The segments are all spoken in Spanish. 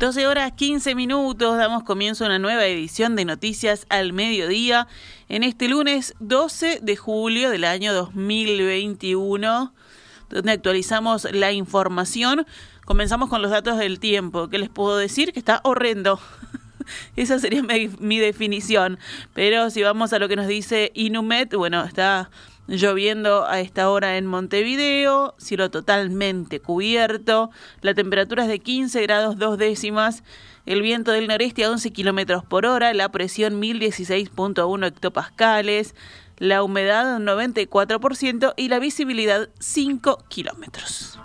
12 horas 15 minutos, damos comienzo a una nueva edición de Noticias al Mediodía en este lunes 12 de julio del año 2021, donde actualizamos la información. Comenzamos con los datos del tiempo. ¿Qué les puedo decir? Que está horrendo. Esa sería mi, mi, definición. Pero si vamos a lo que nos dice Inumet, bueno, está lloviendo a esta hora en Montevideo, cielo totalmente cubierto, la temperatura es de 15 grados dos décimas, el viento del noreste a 11 kilómetros por hora, la presión 1016.1 hectopascales, la humedad 94% y la visibilidad 5 kilómetros.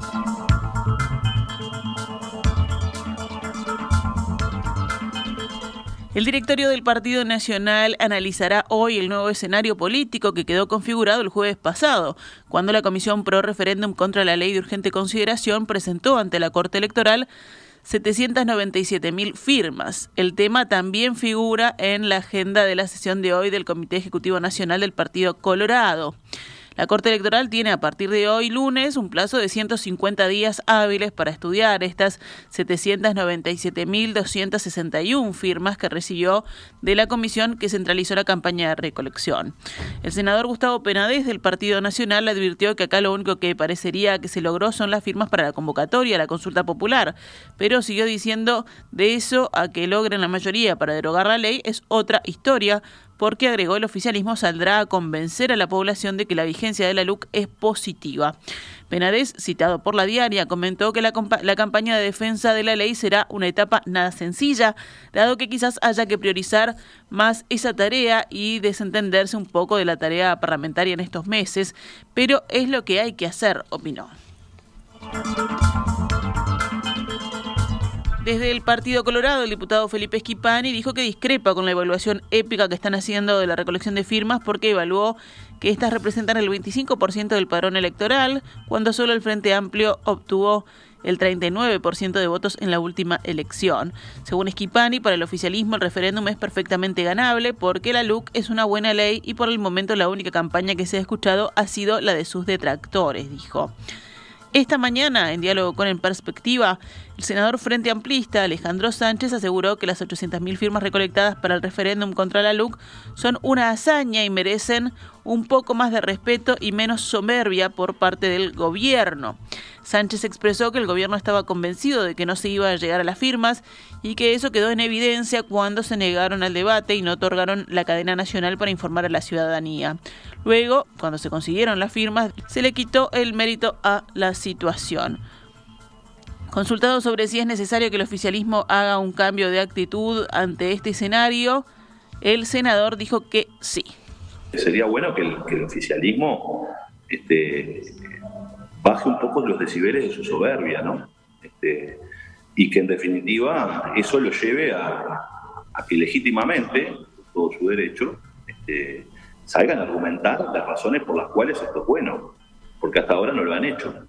El directorio del Partido Nacional analizará hoy el nuevo escenario político que quedó configurado el jueves pasado, cuando la Comisión Pro Referéndum contra la Ley de Urgente Consideración presentó ante la Corte Electoral 797 mil firmas. El tema también figura en la agenda de la sesión de hoy del Comité Ejecutivo Nacional del Partido Colorado. La Corte Electoral tiene a partir de hoy lunes un plazo de 150 días hábiles para estudiar estas 797.261 firmas que recibió de la comisión que centralizó la campaña de recolección. El senador Gustavo Penades del Partido Nacional advirtió que acá lo único que parecería que se logró son las firmas para la convocatoria, la consulta popular, pero siguió diciendo de eso a que logren la mayoría para derogar la ley es otra historia porque agregó el oficialismo saldrá a convencer a la población de que la vigencia de la LUC es positiva. Penades, citado por la diaria, comentó que la, campaña de defensa de la ley será una etapa nada sencilla, dado que quizás haya que priorizar más esa tarea y desentenderse un poco de la tarea parlamentaria en estos meses, pero es lo que hay que hacer, opinó. Desde el Partido Colorado, el diputado Felipe Esquipani dijo que discrepa con la evaluación épica que están haciendo de la recolección de firmas porque evaluó que estas representan el 25% del padrón electoral, cuando solo el Frente Amplio obtuvo el 39% de votos en la última elección. Según Esquipani, para el oficialismo el referéndum es perfectamente ganable porque la LUC es una buena ley y por el momento la única campaña que se ha escuchado ha sido la de sus detractores, dijo. Esta mañana, en diálogo con En Perspectiva, el senador Frente Amplista, Alejandro Sánchez, aseguró que las 800.000 firmas recolectadas para el referéndum contra la LUC son una hazaña y merecen un poco más de respeto y menos soberbia por parte del gobierno. Sánchez expresó que el gobierno estaba convencido de que no se iba a llegar a las firmas y que eso quedó en evidencia cuando se negaron al debate y no otorgaron la cadena nacional para informar a la ciudadanía. Luego, cuando se consiguieron las firmas, se le quitó el mérito a la situación. Consultado sobre si es necesario que el oficialismo haga un cambio de actitud ante este escenario, el senador dijo que sí. Sería bueno que el, oficialismo este, baje un poco los decibeles de su soberbia, ¿no? Este, y que en definitiva eso lo lleve a, que legítimamente, todo su derecho, este, salgan a argumentar las razones por las cuales esto es bueno, porque hasta ahora no lo han hecho.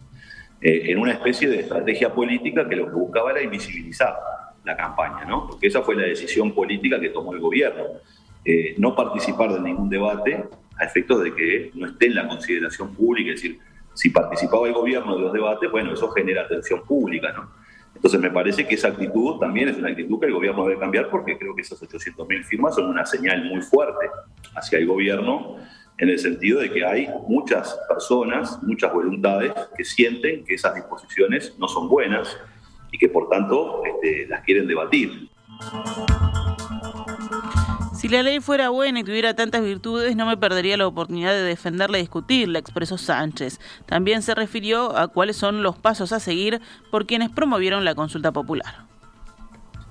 Eh, en una especie de estrategia política que lo que buscaba era invisibilizar la campaña, ¿no? Porque esa fue la decisión política que tomó el gobierno. Eh, no participar de ningún debate a efectos de que no esté en la consideración pública, es decir, si participaba el gobierno de los debates, bueno, eso genera atención pública, ¿no? Entonces me parece que esa actitud también es una actitud que el gobierno debe cambiar porque creo que esas 800.000 firmas son una señal muy fuerte hacia el gobierno en el sentido de que hay muchas personas, muchas voluntades que sienten que esas disposiciones no son buenas y que por tanto este, las quieren debatir. Si la ley fuera buena y tuviera tantas virtudes, no me perdería la oportunidad de defenderla y discutirla, expresó Sánchez. También se refirió a cuáles son los pasos a seguir por quienes promovieron la consulta popular.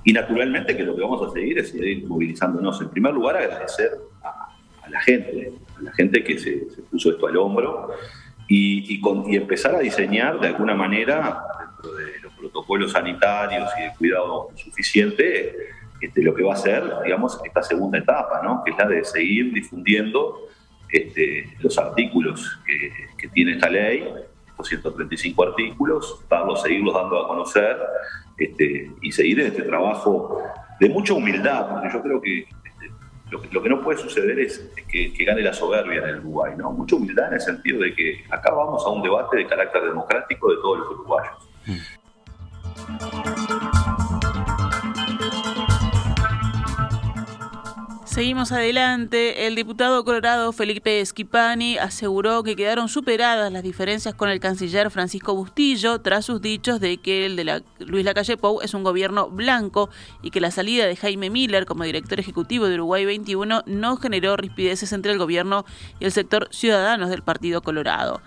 Y naturalmente que lo que vamos a seguir es seguir movilizándonos. En primer lugar, agradecer a, la gente, a la gente que se, puso esto al hombro y, y, empezar a diseñar de alguna manera, dentro de los protocolos sanitarios y de cuidado suficiente, este, lo que va a ser, digamos, esta segunda etapa, ¿no? que es la de seguir difundiendo este, los artículos que, tiene esta ley, estos 135 artículos, darlos, seguirlos dando a conocer este, y seguir en este trabajo de mucha humildad, porque yo creo que lo, que no puede suceder es que, gane la soberbia en el Uruguay, ¿no? Mucha humildad en el sentido de que acá vamos a un debate de carácter democrático de todos los uruguayos. Mm. Seguimos adelante. El diputado colorado Felipe Schipani aseguró que quedaron superadas las diferencias con el canciller Francisco Bustillo tras sus dichos de que el de la Luis Lacalle Pou es un gobierno blanco y que la salida de Jaime Miller como director ejecutivo de Uruguay 21 no generó rispideces entre el gobierno y el sector ciudadanos del Partido Colorado.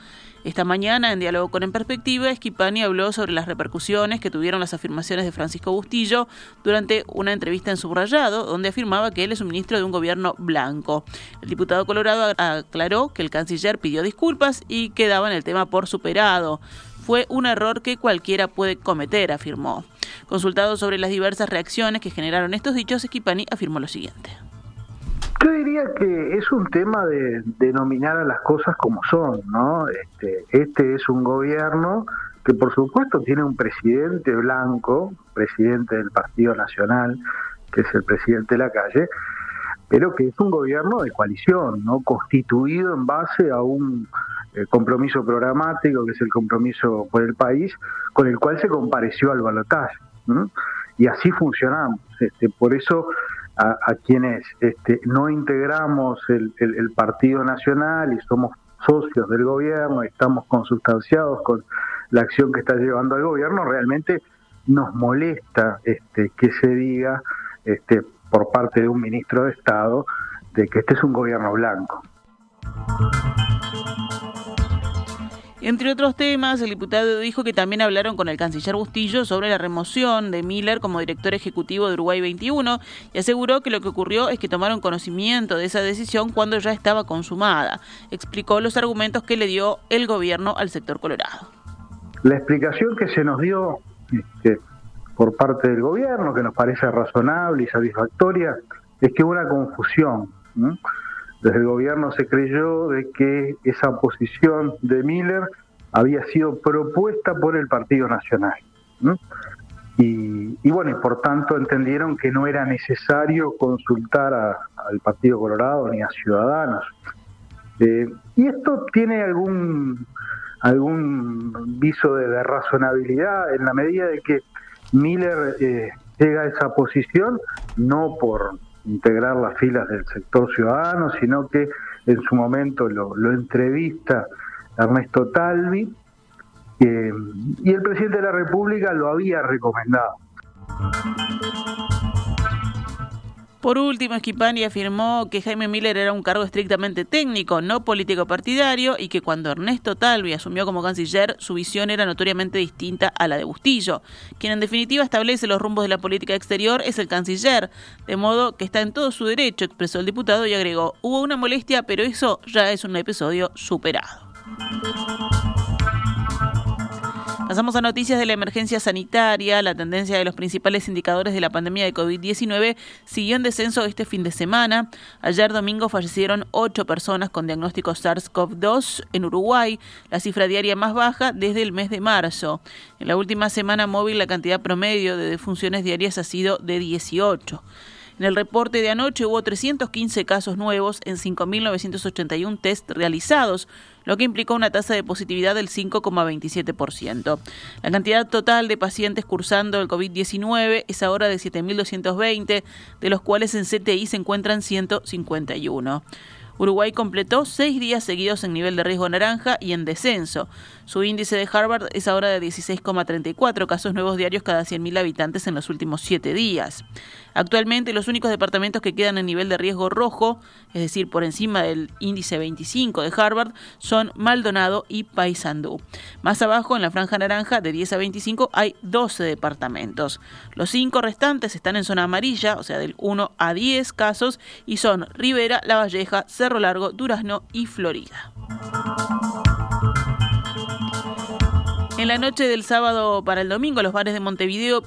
Esta mañana, en diálogo con En Perspectiva, Esquipani habló sobre las repercusiones que tuvieron las afirmaciones de Francisco Bustillo durante una entrevista en Subrayado, donde afirmaba que él es un ministro de un gobierno blanco. El diputado colorado aclaró que el canciller pidió disculpas y que daban el tema por superado. Fue un error que cualquiera puede cometer, afirmó. Consultado sobre las diversas reacciones que generaron estos dichos, Esquipani afirmó lo siguiente. Yo diría que es un tema de denominar a las cosas como son, ¿no? Este, este es un gobierno que por supuesto tiene un presidente blanco, presidente del Partido Nacional, que es el presidente de la calle, pero que es un gobierno de coalición, ¿no? Constituido en base a un eh, compromiso programático, que es el compromiso por el país, con el cual se compareció al balotaje. Y así funcionamos. Este, por eso a, quienes este, no integramos el, Partido Nacional y somos socios del gobierno, estamos consustanciados con la acción que está llevando el gobierno, realmente nos molesta este, que se diga este, por parte de un ministro de Estado de que este es un gobierno blanco. Entre otros temas, el diputado dijo que también hablaron con el canciller Bustillo sobre la remoción de Miller como director ejecutivo de Uruguay 21 y aseguró que lo que ocurrió es que tomaron conocimiento de esa decisión cuando ya estaba consumada. Explicó los argumentos que le dio el gobierno al sector colorado. La explicación que se nos dio este, por parte del gobierno, que nos parece razonable y satisfactoria, es que hubo una confusión. Desde el gobierno se creyó de que esa posición de Miller había sido propuesta por el Partido Nacional. Y, bueno, y por tanto entendieron que no era necesario consultar al Partido Colorado ni a Ciudadanos. Eh, y esto tiene algún algún viso de, razonabilidad en la medida de que Miller eh, llega a esa posición no por integrar las filas del sector ciudadano, sino que en su momento lo, entrevista Ernesto Talvi eh, y el presidente de la República lo había recomendado. Por último, Esquipani afirmó que Jaime Miller era un cargo estrictamente técnico, no político partidario, y que cuando Ernesto Talvi asumió como canciller, su visión era notoriamente distinta a la de Bustillo. Quien en definitiva establece los rumbos de la política exterior es el canciller, de modo que está en todo su derecho, expresó el diputado y agregó, hubo una molestia, pero eso ya es un episodio superado. Pasamos a noticias de la emergencia sanitaria. La tendencia de los principales indicadores de la pandemia de COVID-19 siguió en descenso este fin de semana. Ayer domingo fallecieron ocho personas con diagnóstico SARS-CoV-2 en Uruguay, la cifra diaria más baja desde el mes de marzo. En la última semana móvil la cantidad promedio de defunciones diarias ha sido de 18. En el reporte de anoche hubo 315 casos nuevos en 5.981 test realizados, lo que implicó una tasa de positividad del 5,27%. La cantidad total de pacientes cursando el COVID-19 es ahora de 7.220, de los cuales en CTI se encuentran 151. Uruguay completó seis días seguidos en nivel de riesgo naranja y en descenso. Su índice de Harvard es ahora de 16,34 casos nuevos diarios cada 100.000 habitantes en los últimos siete días. Actualmente los únicos departamentos que quedan en nivel de riesgo rojo, es decir, por encima del índice 25 de Harvard, son Maldonado y Paysandú. Más abajo, en la franja naranja, de 10 a 25, hay 12 departamentos. Los cinco restantes están en zona amarilla, o sea, del 1 a 10 casos, y son Rivera, La Valleja, Cerro Largo, Durazno y Florida. En la noche del sábado para el domingo, los bares de Montevideo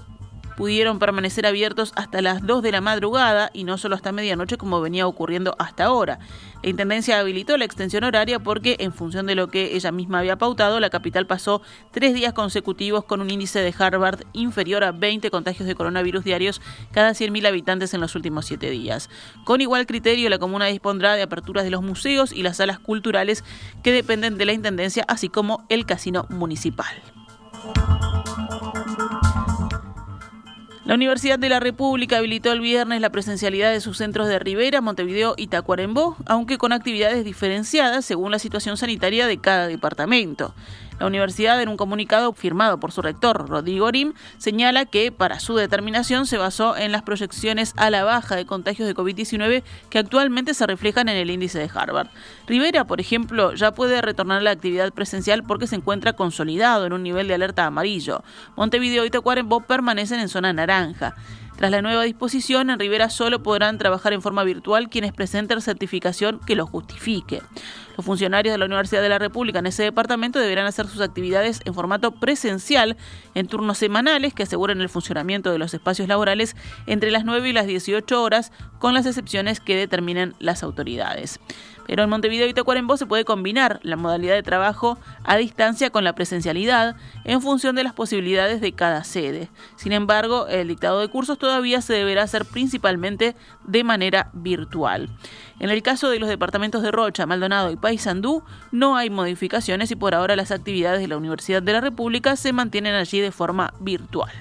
pudieron permanecer abiertos hasta las 2 de la madrugada y no solo hasta medianoche como venía ocurriendo hasta ahora. La Intendencia habilitó la extensión horaria porque, en función de lo que ella misma había pautado, la capital pasó tres días consecutivos con un índice de Harvard inferior a 20 contagios de coronavirus diarios cada 100.000 habitantes en los últimos siete días. Con igual criterio, la comuna dispondrá de aperturas de los museos y las salas culturales que dependen de la Intendencia, así como el casino municipal. La Universidad de la República habilitó el viernes la presencialidad de sus centros de Rivera, Montevideo y Tacuarembó, aunque con actividades diferenciadas según la situación sanitaria de cada departamento. La universidad, en un comunicado firmado por su rector, Rodrigo Rim, señala que para su determinación se basó en las proyecciones a la baja de contagios de COVID-19 que actualmente se reflejan en el índice de Harvard. Rivera, por ejemplo, ya puede retornar a la actividad presencial porque se encuentra consolidado en un nivel de alerta amarillo. Montevideo y Tacuarembó permanecen en zona naranja. Tras la nueva disposición, en Rivera solo podrán trabajar en forma virtual quienes presenten certificación que lo justifique. Los funcionarios de la Universidad de la República en ese departamento deberán hacer sus actividades en formato presencial en turnos semanales que aseguren el funcionamiento de los espacios laborales entre las 9 y las 18 horas, con las excepciones que determinen las autoridades. Pero en Montevideo y Tacuarembó se puede combinar la modalidad de trabajo a distancia con la presencialidad en función de las posibilidades de cada sede. Sin embargo, el dictado de cursos todavía se deberá hacer principalmente de manera virtual. En el caso de los departamentos de Rocha, Maldonado y Paysandú, no hay modificaciones y por ahora las actividades de la Universidad de la República se mantienen allí de forma virtual.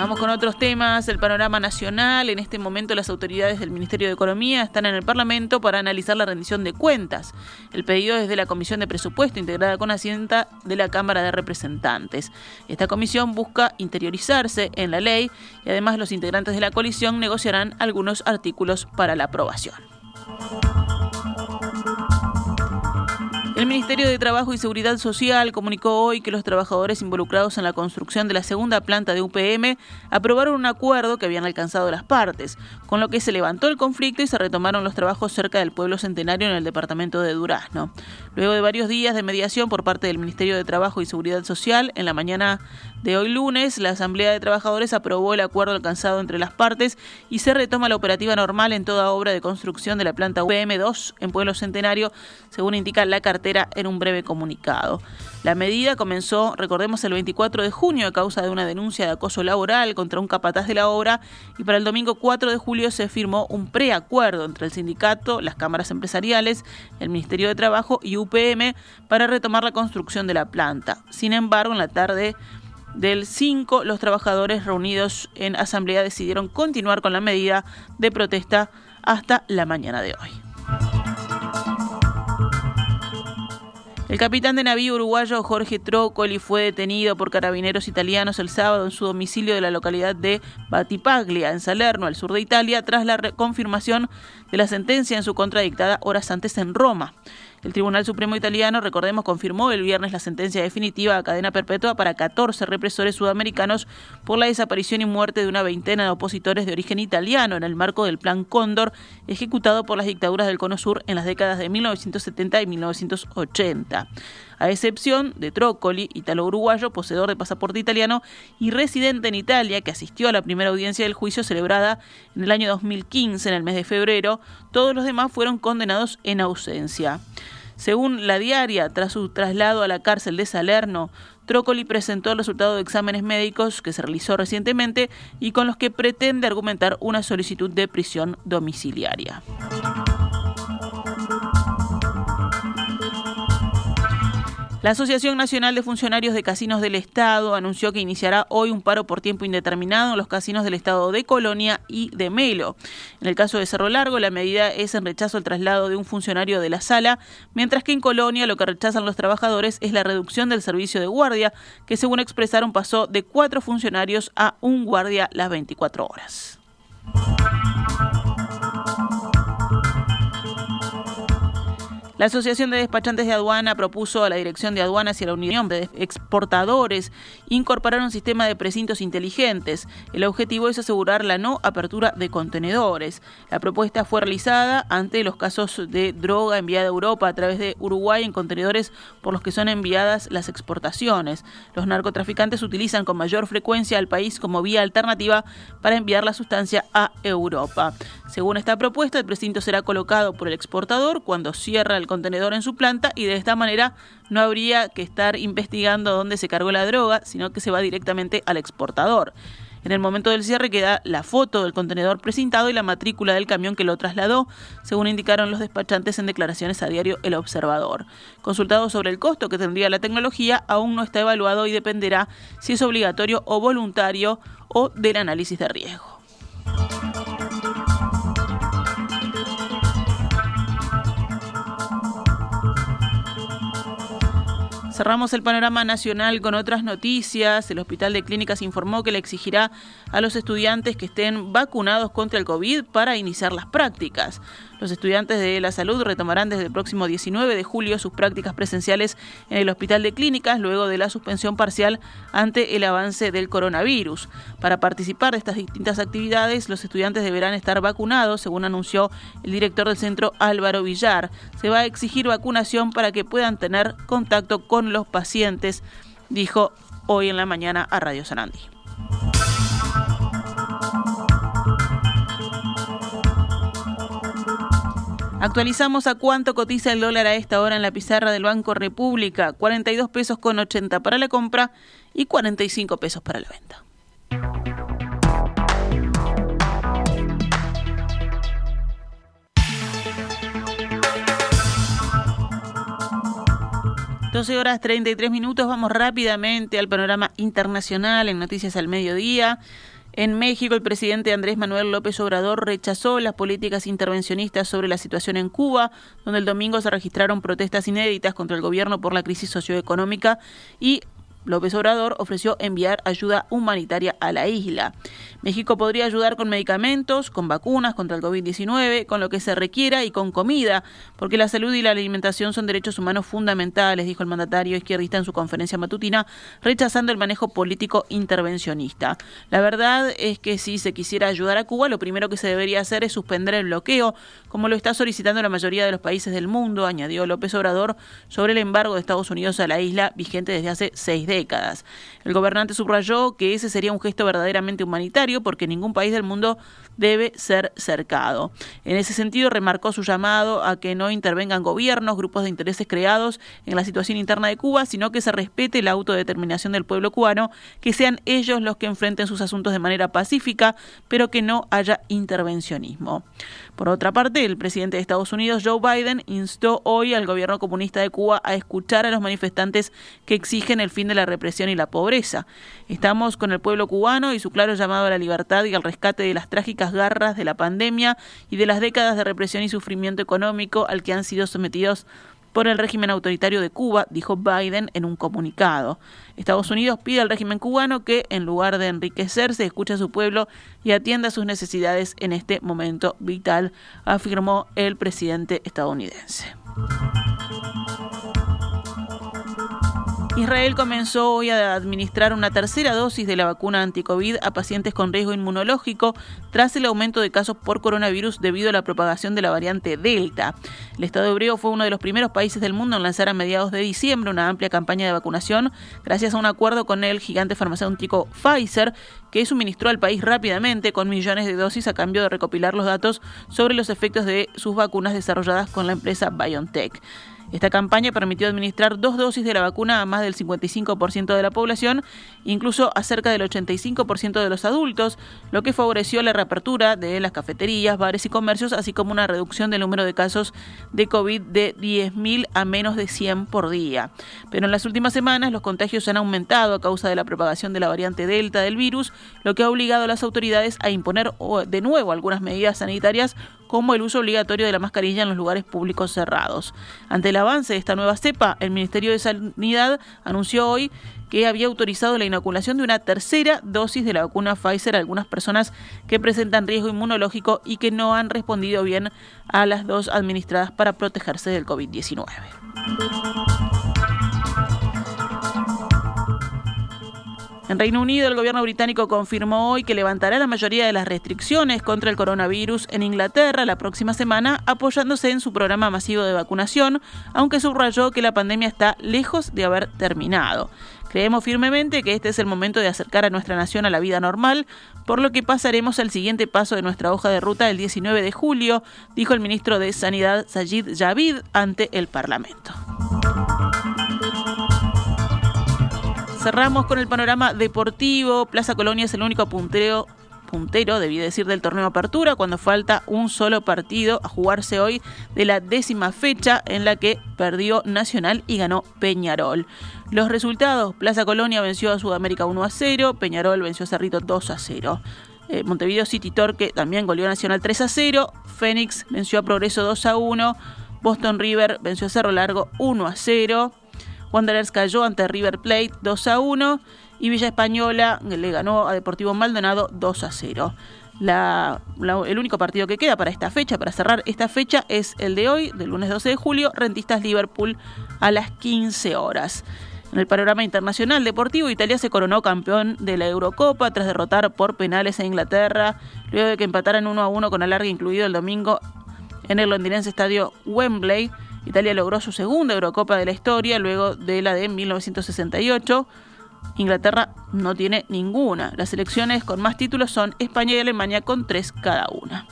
Vamos con otros temas, el panorama nacional. En este momento las autoridades del Ministerio de Economía están en el Parlamento para analizar la rendición de cuentas. El pedido es de la Comisión de Presupuesto integrada con asienta de la Cámara de Representantes. Esta comisión busca interiorizarse en la ley y además los integrantes de la coalición negociarán algunos artículos para la aprobación. El Ministerio de Trabajo y Seguridad Social comunicó hoy que los trabajadores involucrados en la construcción de la segunda planta de UPM aprobaron un acuerdo que habían alcanzado las partes, con lo que se levantó el conflicto y se retomaron los trabajos cerca del pueblo centenario en el departamento de Durazno. Luego de varios días de mediación por parte del Ministerio de Trabajo y Seguridad Social, en la mañana de hoy lunes, la Asamblea de Trabajadores aprobó el acuerdo alcanzado entre las partes y se retoma la operativa normal en toda obra de construcción de la planta UPM2 en Pueblo Centenario, según indica la cartera en un breve comunicado. La medida comenzó, recordemos, el 24 de junio a causa de una denuncia de acoso laboral contra un capataz de la obra y para el domingo 4 de julio se firmó un preacuerdo entre el sindicato, las cámaras empresariales, el Ministerio de Trabajo y UPM para retomar la construcción de la planta. Sin embargo, en la tarde del 5, los trabajadores reunidos en asamblea decidieron continuar con la medida de protesta hasta la mañana de hoy. El capitán de navío uruguayo Jorge Trócoli fue detenido por carabineros italianos el sábado en su domicilio de la localidad de Batipaglia, en Salerno, al sur de Italia, tras la confirmación de la sentencia en su contra dictada horas antes en Roma. El Tribunal Supremo Italiano, recordemos, confirmó el viernes la sentencia definitiva a cadena perpetua para 14 represores sudamericanos por la desaparición y muerte de una veintena de opositores de origen italiano en el marco del Plan Cóndor, ejecutado por las dictaduras del Cono Sur en las décadas de 1970 y 1980 a excepción de Trócoli, italo-uruguayo, poseedor de pasaporte italiano y residente en Italia, que asistió a la primera audiencia del juicio celebrada en el año 2015, en el mes de febrero, todos los demás fueron condenados en ausencia. Según la diaria, tras su traslado a la cárcel de Salerno, Trócoli presentó el resultado de exámenes médicos que se realizó recientemente y con los que pretende argumentar una solicitud de prisión domiciliaria. La Asociación Nacional de Funcionarios de Casinos del Estado anunció que iniciará hoy un paro por tiempo indeterminado en los casinos del Estado de Colonia y de Melo. En el caso de Cerro Largo, la medida es en rechazo al traslado de un funcionario de la sala, mientras que en Colonia lo que rechazan los trabajadores es la reducción del servicio de guardia, que según expresaron pasó de cuatro funcionarios a un guardia las 24 horas. La Asociación de Despachantes de Aduana propuso a la Dirección de Aduanas y a la Unión de Exportadores incorporar un sistema de precintos inteligentes. El objetivo es asegurar la no apertura de contenedores. La propuesta fue realizada ante los casos de droga enviada a Europa a través de Uruguay en contenedores por los que son enviadas las exportaciones. Los narcotraficantes utilizan con mayor frecuencia al país como vía alternativa para enviar la sustancia a Europa. Según esta propuesta, el precinto será colocado por el exportador cuando cierra el contenedor en su planta y de esta manera no habría que estar investigando dónde se cargó la droga, sino que se va directamente al exportador. En el momento del cierre queda la foto del contenedor precintado y la matrícula del camión que lo trasladó, según indicaron los despachantes en declaraciones a diario El Observador. Consultado sobre el costo que tendría la tecnología, aún no está evaluado y dependerá si es obligatorio o voluntario o del análisis de riesgo. Cerramos el panorama nacional con otras noticias. El Hospital de Clínicas informó que le exigirá a los estudiantes que estén vacunados contra el COVID para iniciar las prácticas. Los estudiantes de la salud retomarán desde el próximo 19 de julio sus prácticas presenciales en el Hospital de Clínicas luego de la suspensión parcial ante el avance del coronavirus. Para participar de estas distintas actividades, los estudiantes deberán estar vacunados, según anunció el director del centro Álvaro Villar. Se va a exigir vacunación para que puedan tener contacto con los pacientes, dijo hoy en la mañana a Radio Sanandí. Actualizamos a cuánto cotiza el dólar a esta hora en la pizarra del Banco República. 42 pesos con 80 para la compra y 45 pesos para la venta. Doce horas 33 minutos, vamos rápidamente al panorama internacional en Noticias al Mediodía. En México, el presidente Andrés Manuel López Obrador rechazó las políticas intervencionistas sobre la situación en Cuba, donde el domingo se registraron protestas inéditas contra el gobierno por la crisis socioeconómica y López Obrador ofreció enviar ayuda humanitaria a la isla. México podría ayudar con medicamentos, con vacunas contra el COVID-19, con lo que se requiera y con comida, porque la salud y la alimentación son derechos humanos fundamentales, dijo el mandatario izquierdista en su conferencia matutina, rechazando el manejo político intervencionista. La verdad es que si se quisiera ayudar a Cuba, lo primero que se debería hacer es suspender el bloqueo, como lo está solicitando la mayoría de los países del mundo, añadió López Obrador, sobre el embargo de Estados Unidos a la isla vigente desde hace seis décadas. El gobernante subrayó que ese sería un gesto verdaderamente humanitario porque ningún país del mundo debe ser cercado. En ese sentido, remarcó su llamado a que no intervengan gobiernos, grupos de intereses creados en la situación interna de Cuba, sino que se respete la autodeterminación del pueblo cubano, que sean ellos los que enfrenten sus asuntos de manera pacífica, pero que no haya intervencionismo. Por otra parte, el presidente de Estados Unidos, Joe Biden, instó hoy al gobierno comunista de Cuba a escuchar a los manifestantes que exigen el fin de la represión y la pobreza. Estamos con el pueblo cubano y su claro llamado a la libertad y al rescate de las trágicas garras de la pandemia y de las décadas de represión y sufrimiento económico al que han sido sometidos por el régimen autoritario de Cuba, dijo Biden en un comunicado. Estados Unidos pide al régimen cubano que, en lugar de enriquecerse, escuche a su pueblo y atienda sus necesidades en este momento vital, afirmó el presidente estadounidense. Israel comenzó hoy a administrar una tercera dosis de la vacuna anticovid a pacientes con riesgo inmunológico tras el aumento de casos por coronavirus debido a la propagación de la variante Delta. El Estado hebreo fue uno de los primeros países del mundo en lanzar a mediados de diciembre una amplia campaña de vacunación gracias a un acuerdo con el gigante farmacéutico Pfizer que suministró al país rápidamente con millones de dosis a cambio de recopilar los datos sobre los efectos de sus vacunas desarrolladas con la empresa BioNTech. Esta campaña permitió administrar dos dosis de la vacuna a más del 55% de la población, incluso a cerca del 85% de los adultos, lo que favoreció la reapertura de las cafeterías, bares y comercios, así como una reducción del número de casos de COVID de 10.000 a menos de 100 por día. Pero en las últimas semanas los contagios han aumentado a causa de la propagación de la variante Delta del virus, lo que ha obligado a las autoridades a imponer de nuevo algunas medidas sanitarias como el uso obligatorio de la mascarilla en los lugares públicos cerrados. Ante el avance de esta nueva cepa, el Ministerio de Sanidad anunció hoy que había autorizado la inoculación de una tercera dosis de la vacuna Pfizer a algunas personas que presentan riesgo inmunológico y que no han respondido bien a las dos administradas para protegerse del COVID-19. En Reino Unido, el gobierno británico confirmó hoy que levantará la mayoría de las restricciones contra el coronavirus en Inglaterra la próxima semana, apoyándose en su programa masivo de vacunación, aunque subrayó que la pandemia está lejos de haber terminado. Creemos firmemente que este es el momento de acercar a nuestra nación a la vida normal, por lo que pasaremos al siguiente paso de nuestra hoja de ruta el 19 de julio, dijo el ministro de Sanidad Sajid Javid ante el Parlamento. Cerramos con el panorama deportivo. Plaza Colonia es el único puntero puntero, debí decir, del torneo Apertura, cuando falta un solo partido a jugarse hoy de la décima fecha en la que perdió Nacional y ganó Peñarol. Los resultados, Plaza Colonia venció a Sudamérica 1 a 0, Peñarol venció a Cerrito 2 a 0. Eh, Montevideo City Torque también goleó Nacional 3 a 0, Fénix venció a Progreso 2 a 1, Boston River venció a Cerro Largo 1 a 0, Wanderers cayó ante River Plate 2 a 1 y Villa Española le ganó a Deportivo Maldonado 2 a 0. el único partido que queda para esta fecha, para cerrar esta fecha, es el de hoy, del lunes 12 de julio, Rentistas Liverpool a las 15 horas. En el panorama internacional deportivo, Italia se coronó campeón de la Eurocopa tras derrotar por penales a Inglaterra, luego de que empataran 1 a 1 con alargue incluido el domingo en el londinense estadio Wembley. Italia logró su segunda Eurocopa de la historia, luego de la de 1968. Inglaterra no tiene ninguna. Las selecciones con más títulos son España y Alemania con tres cada una.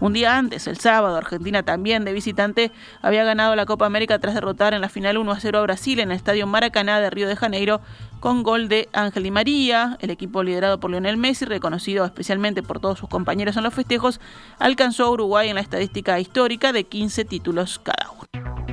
Un día antes, el sábado, Argentina también de visitante había ganado la Copa América tras derrotar en la final 1 a 0 a Brasil en el Estadio Maracaná de Río de Janeiro con gol de Ángel Di María. El equipo liderado por Lionel Messi, reconocido especialmente por todos sus compañeros en los festejos, alcanzó a Uruguay en la estadística histórica de 15 títulos cada uno.